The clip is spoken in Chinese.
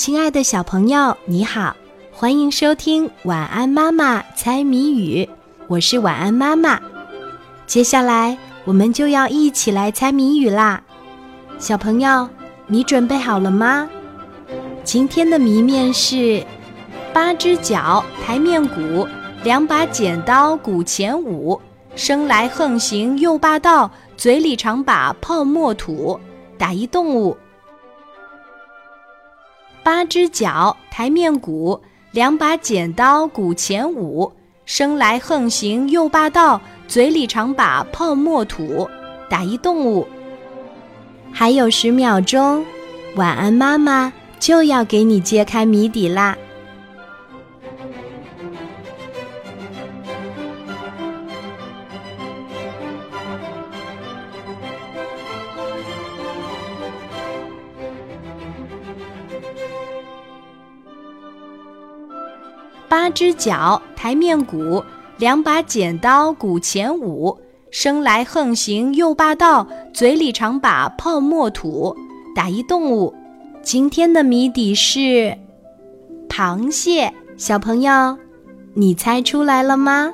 亲爱的小朋友，你好，欢迎收听《晚安妈妈猜谜语》，我是晚安妈妈。接下来我们就要一起来猜谜语啦，小朋友，你准备好了吗？今天的谜面是：八只脚抬面鼓，两把剪刀鼓前舞，生来横行又霸道，嘴里常把泡沫吐。打一动物。八只脚抬面鼓，两把剪刀鼓前舞，生来横行又霸道，嘴里常把泡沫吐。打一动物。还有十秒钟，晚安妈妈就要给你揭开谜底啦。八只脚抬面鼓，两把剪刀鼓前舞，生来横行又霸道，嘴里常把泡沫吐。打一动物。今天的谜底是螃蟹。小朋友，你猜出来了吗？